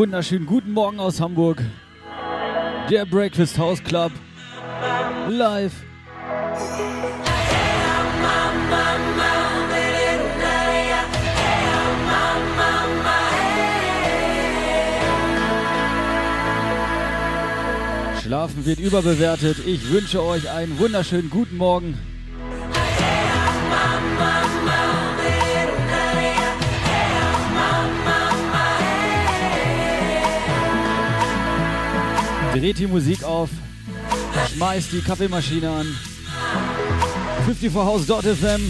Wunderschönen guten Morgen aus Hamburg. Der Breakfast House Club. Live. Schlafen wird überbewertet. Ich wünsche euch einen wunderschönen guten Morgen. Dreht die Musik auf, schmeißt die Kaffeemaschine an. 54house.fm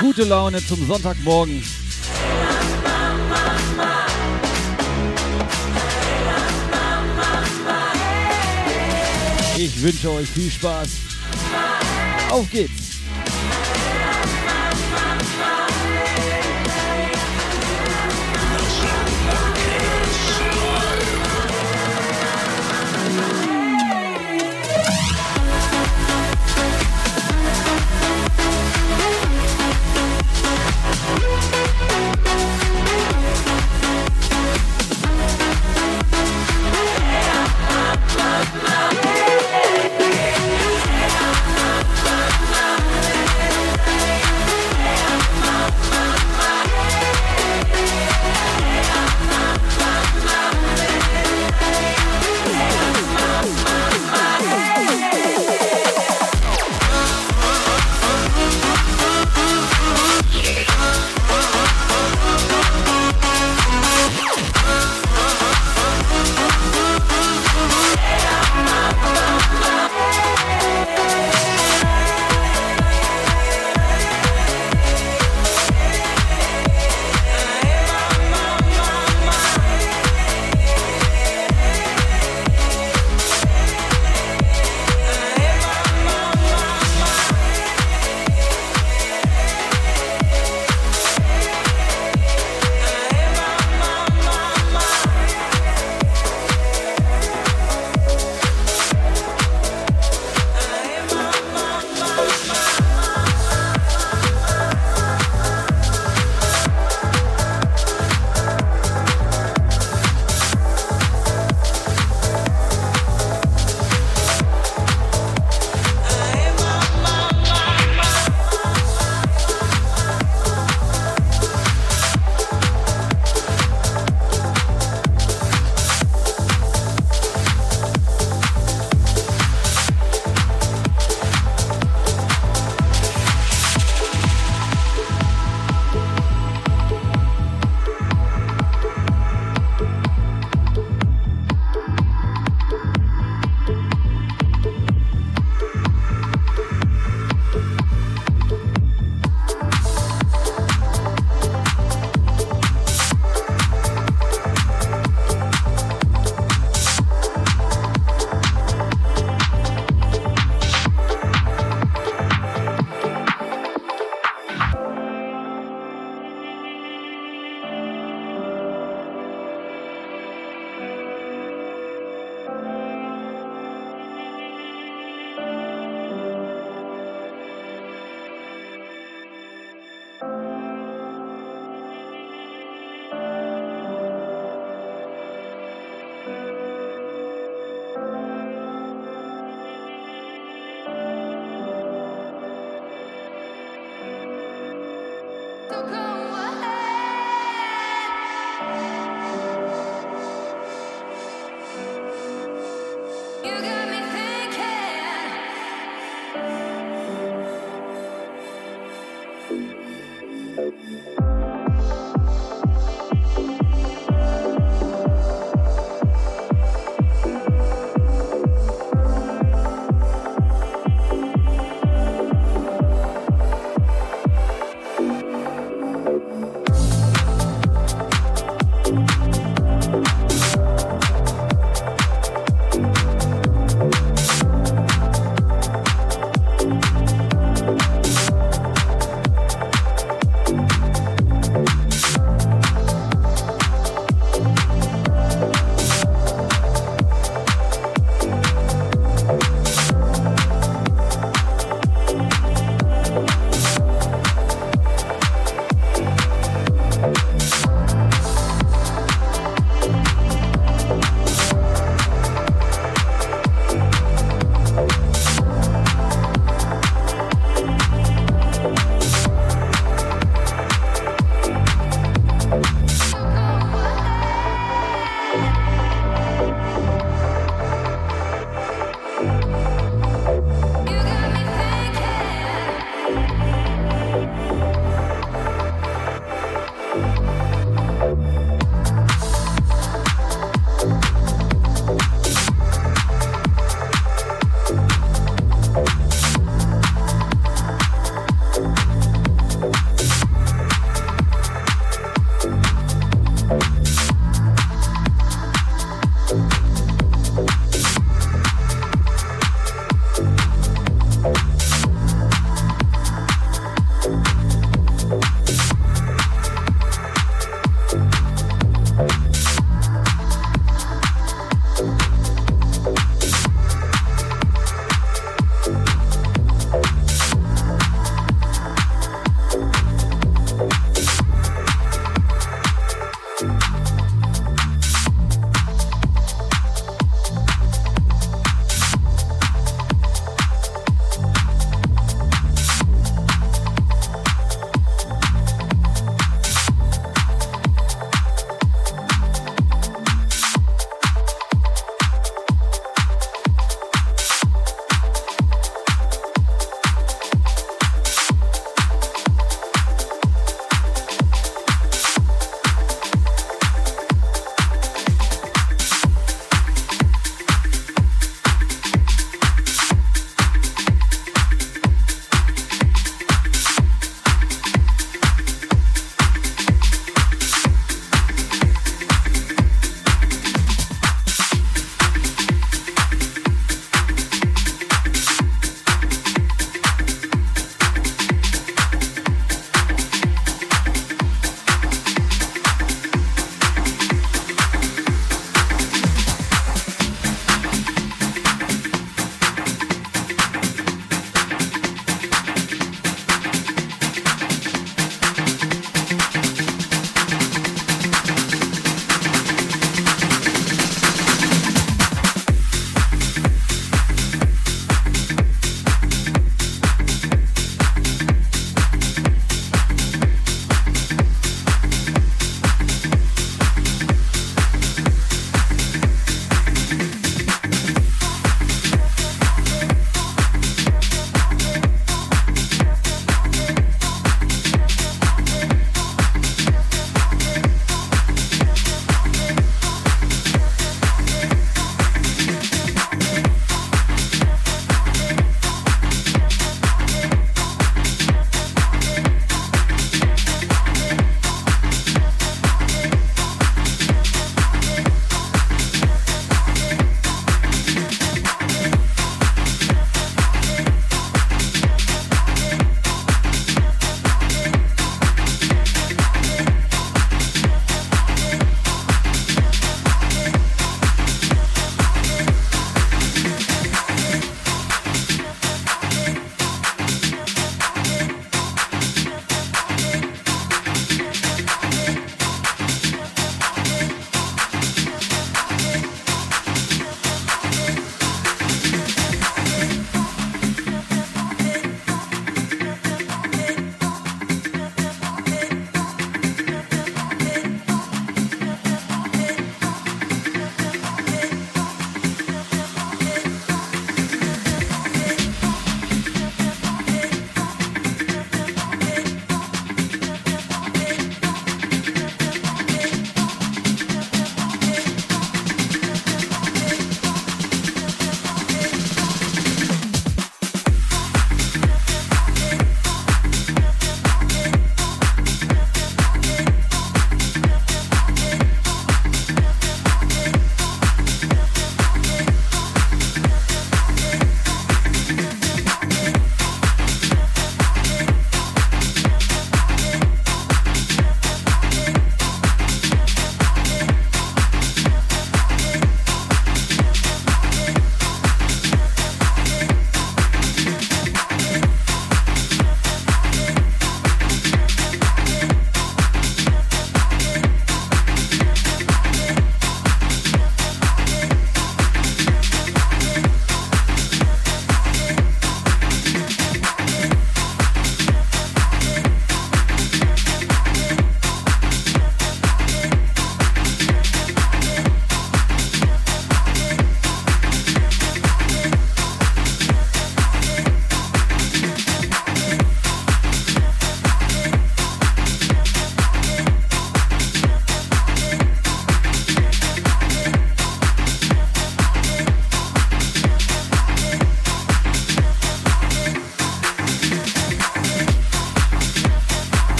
Gute Laune zum Sonntagmorgen. Ich wünsche euch viel Spaß. Auf geht's!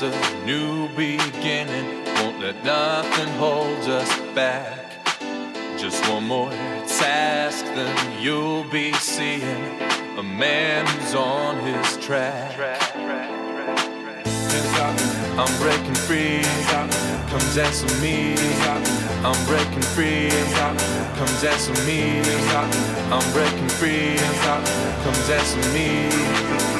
It's a new beginning. Won't let nothing hold us back. Just one more task, then you'll be seeing a man who's on his track. I'm breaking free. Come dance with me. I'm breaking free. Come dance with me. I'm breaking free. Come dance with me.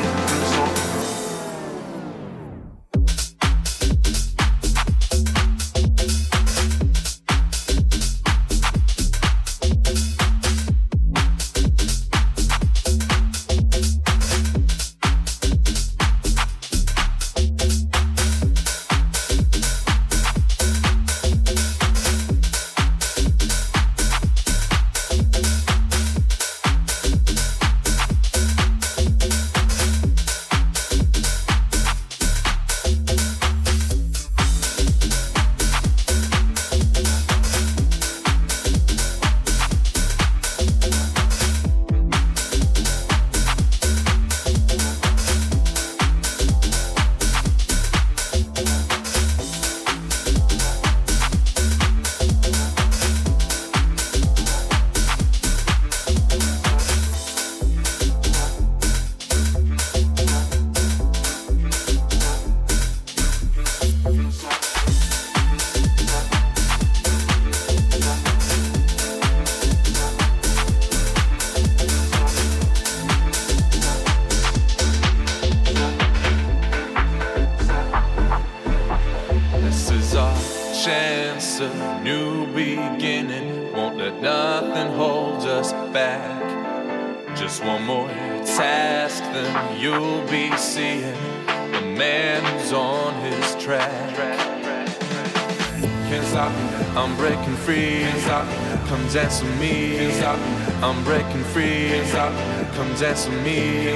Come dance with me.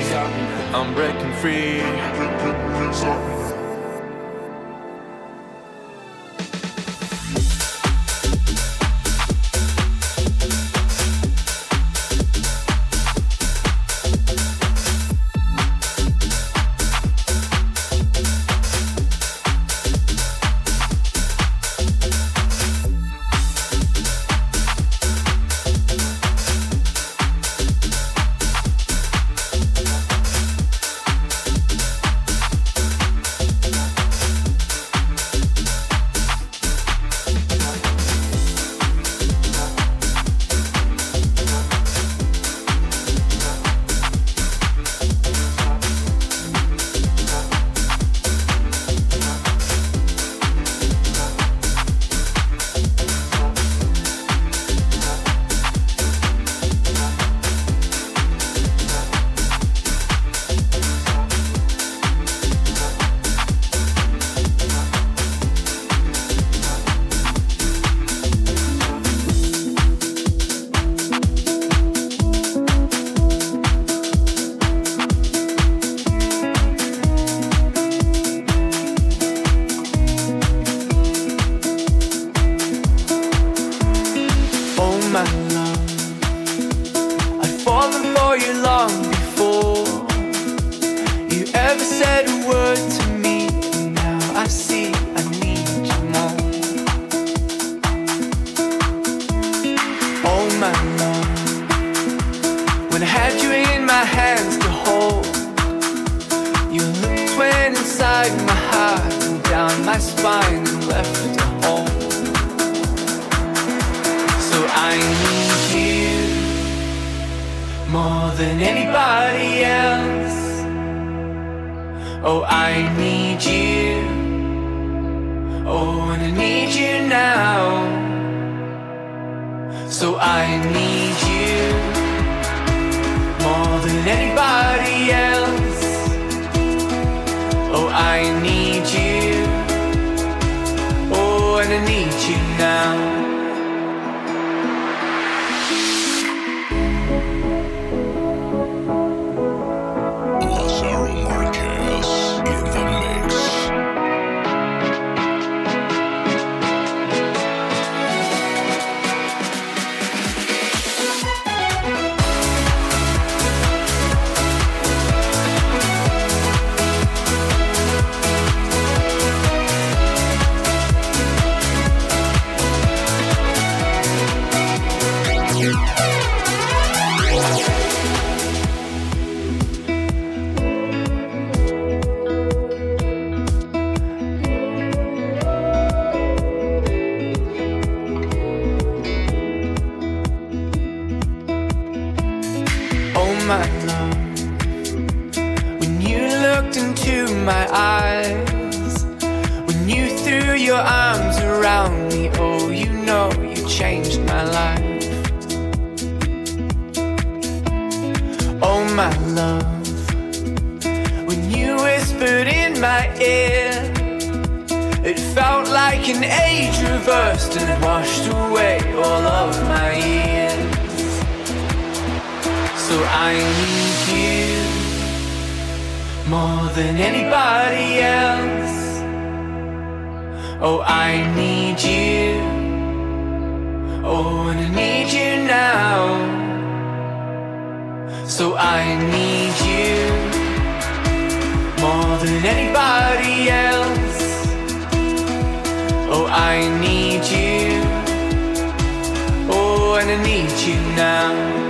I'm breaking free. So I need you more than anybody. an age reversed and washed away all of my years. So I need you more than anybody else. Oh, I need you. Oh, and I need you now. So I need you more than anybody else. I need you. Oh, and I need you now.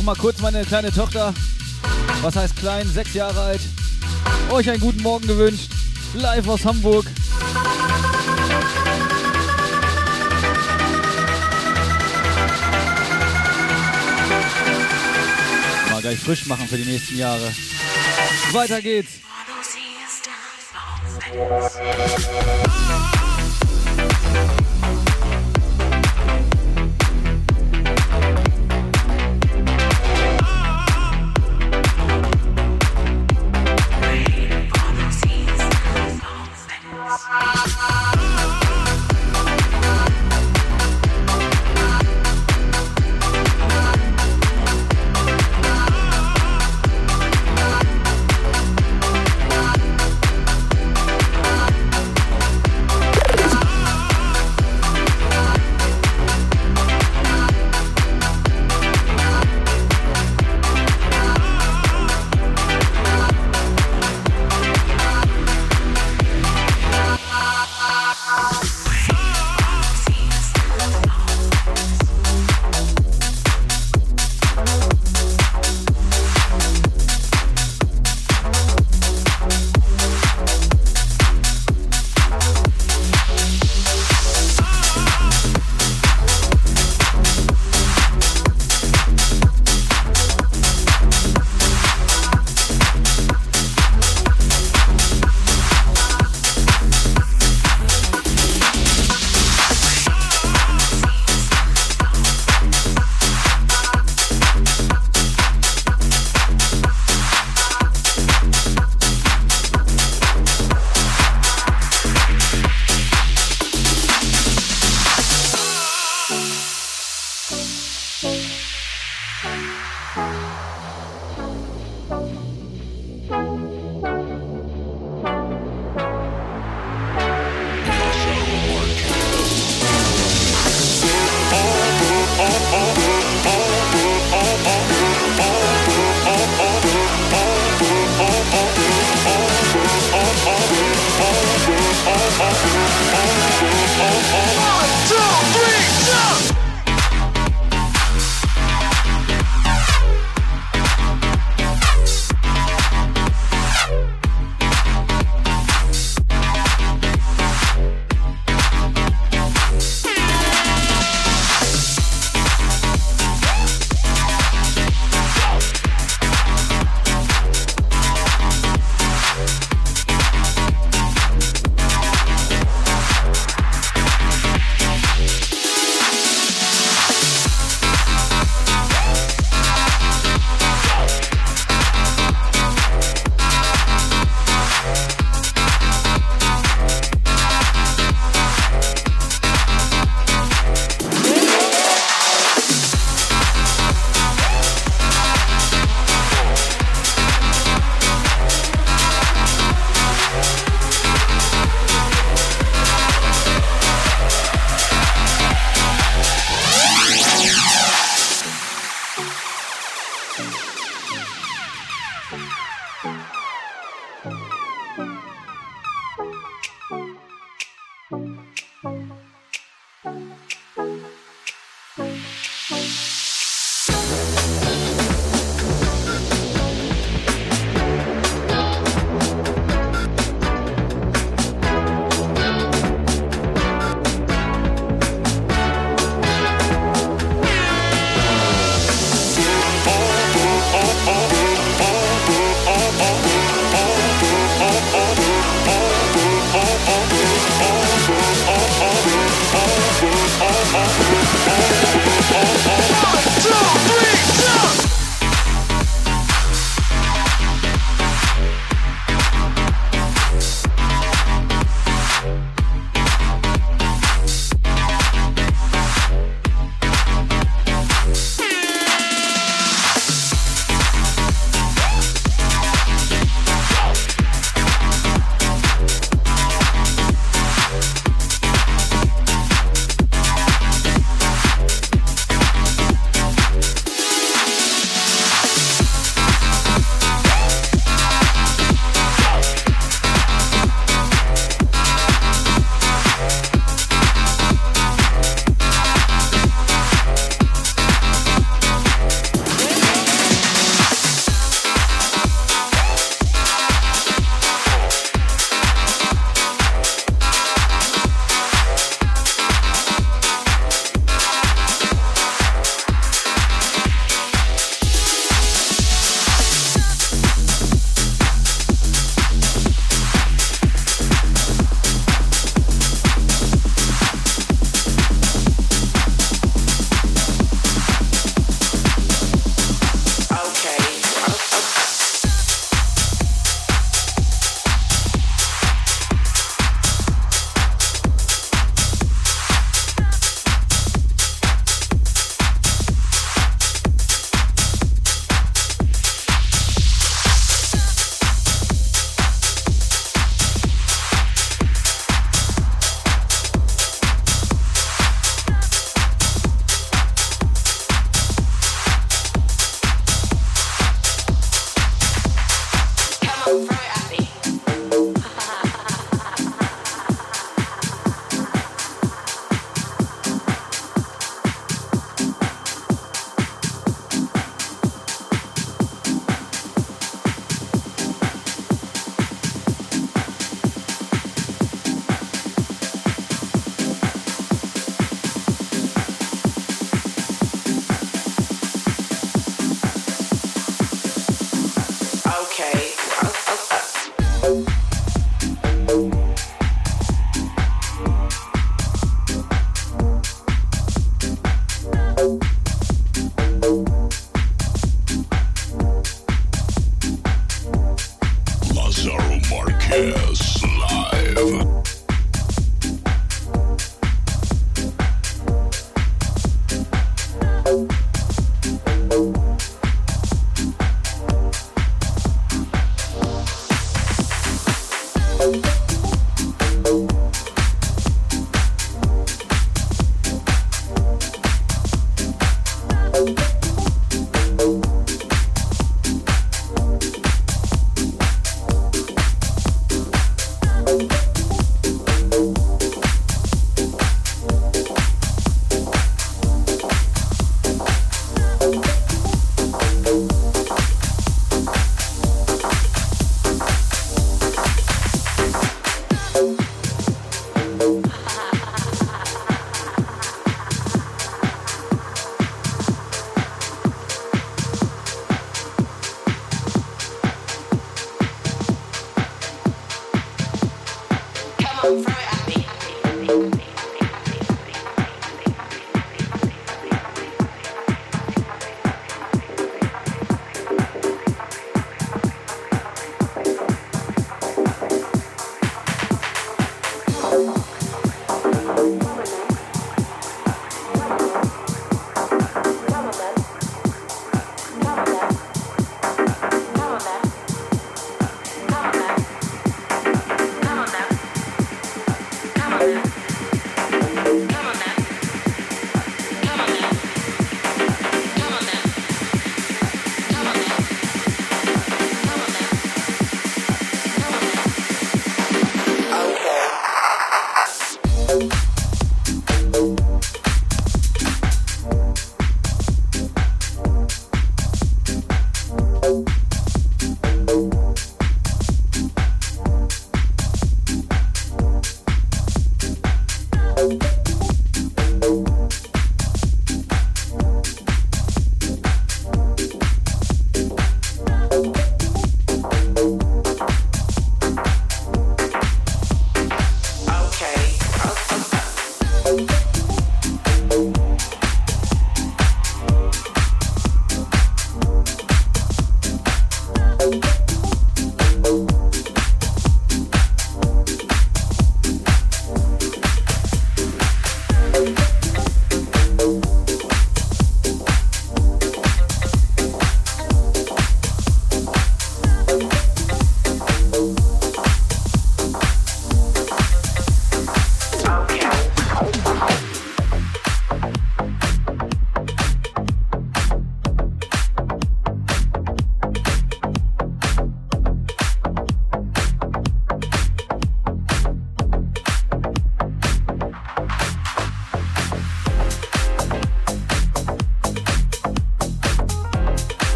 Auch mal kurz meine kleine Tochter, was heißt klein, sechs Jahre alt, euch einen guten Morgen gewünscht. Live aus Hamburg. Mal gleich frisch machen für die nächsten Jahre. Weiter geht's.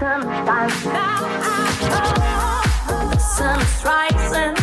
summertime. Now I know oh, oh, oh, the sun is rising.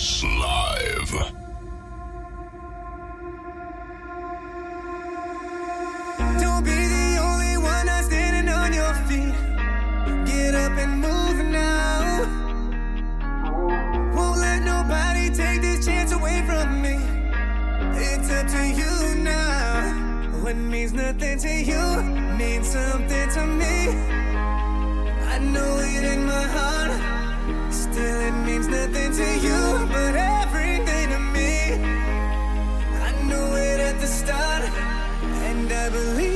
Live. Don't be the only one not standing on your feet. Get up and move now. Won't let nobody take this chance away from me. It's up to you now. What means nothing to you means something to me. I know it in my heart. Still, it means nothing to you, but everything to me. I knew it at the start, and I believe.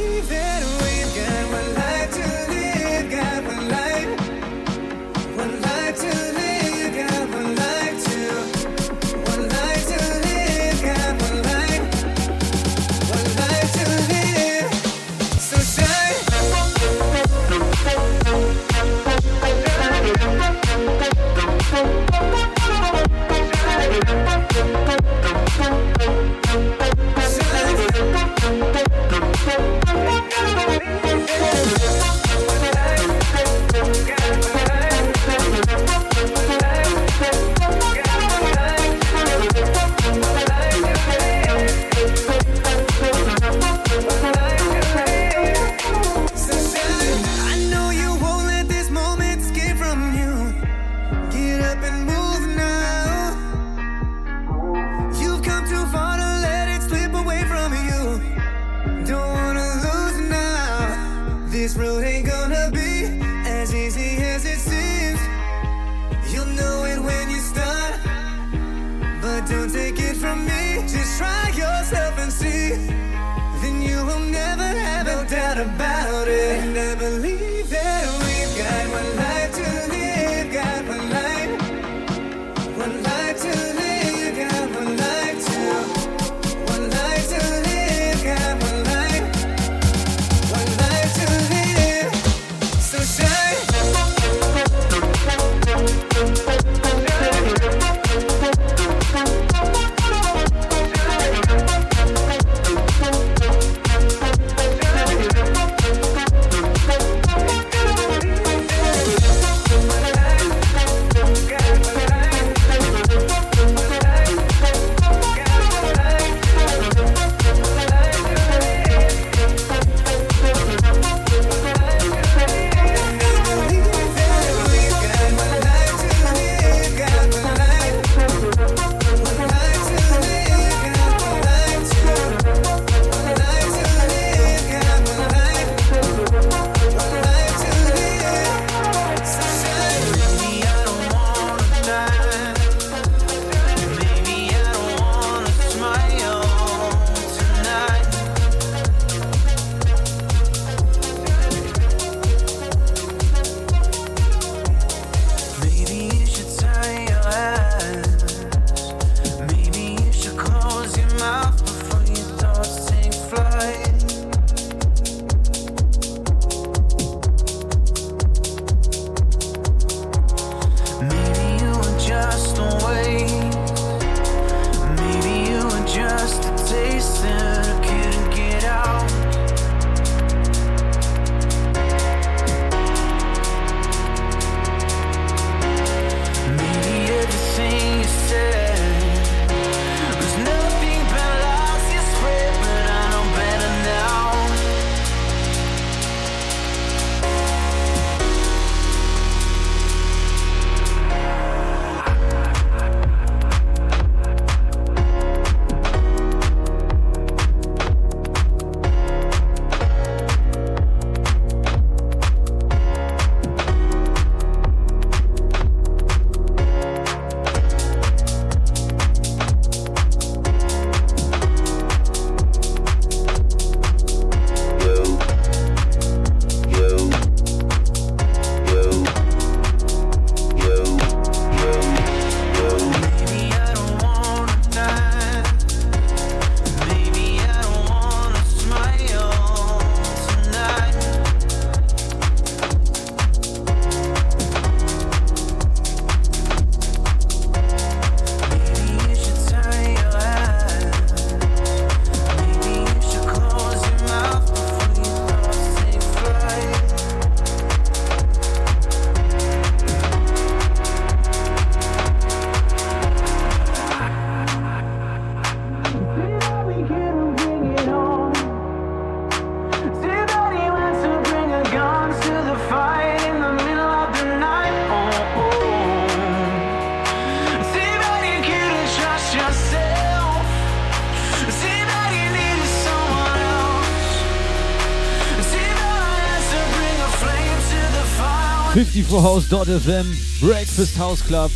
54house.fm, Breakfast House Club.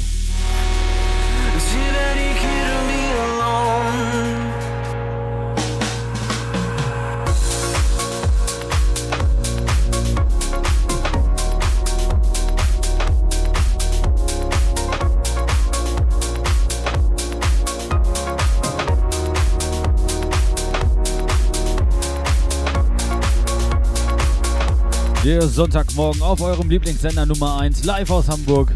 Der Sonntagmorgen auf eurem Lieblingssender Nummer 1, live aus Hamburg.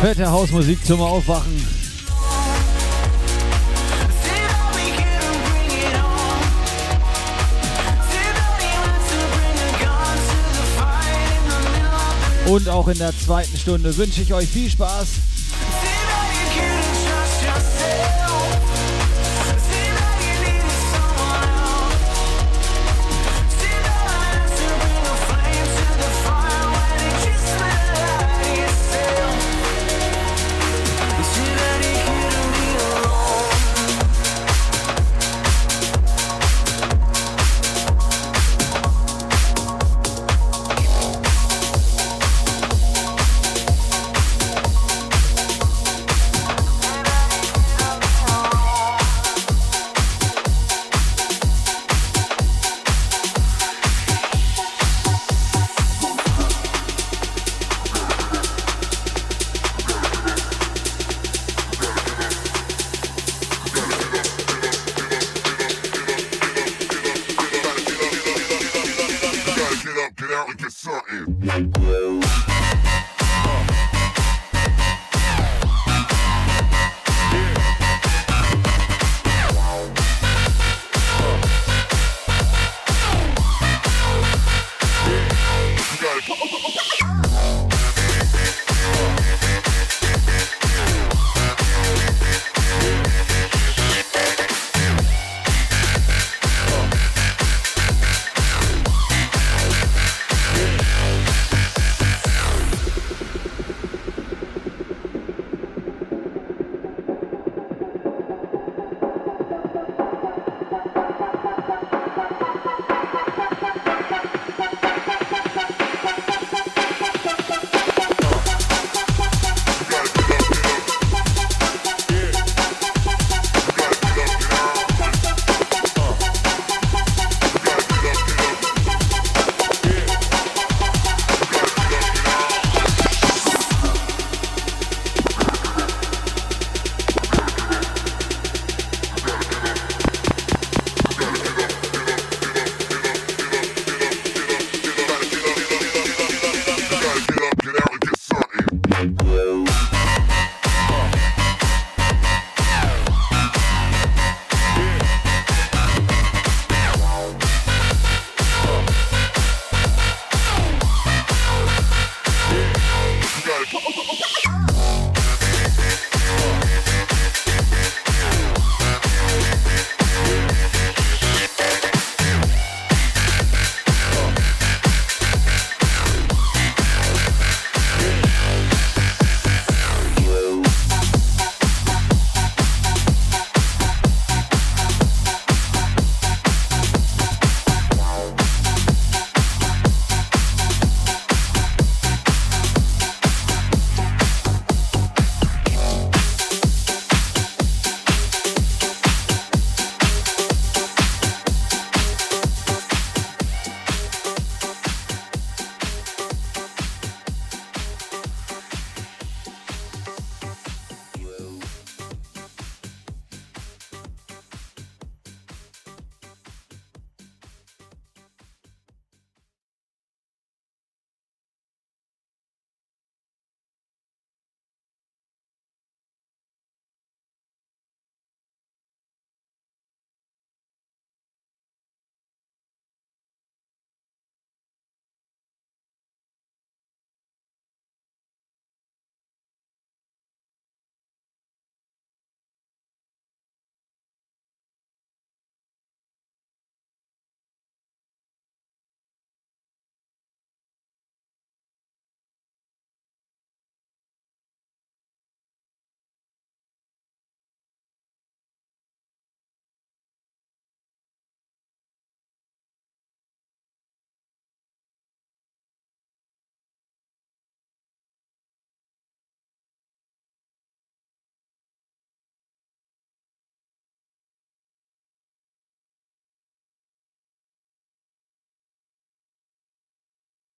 Fette Hausmusik zum Aufwachen. Und auch in der zweiten Stunde wünsche ich euch viel Spaß.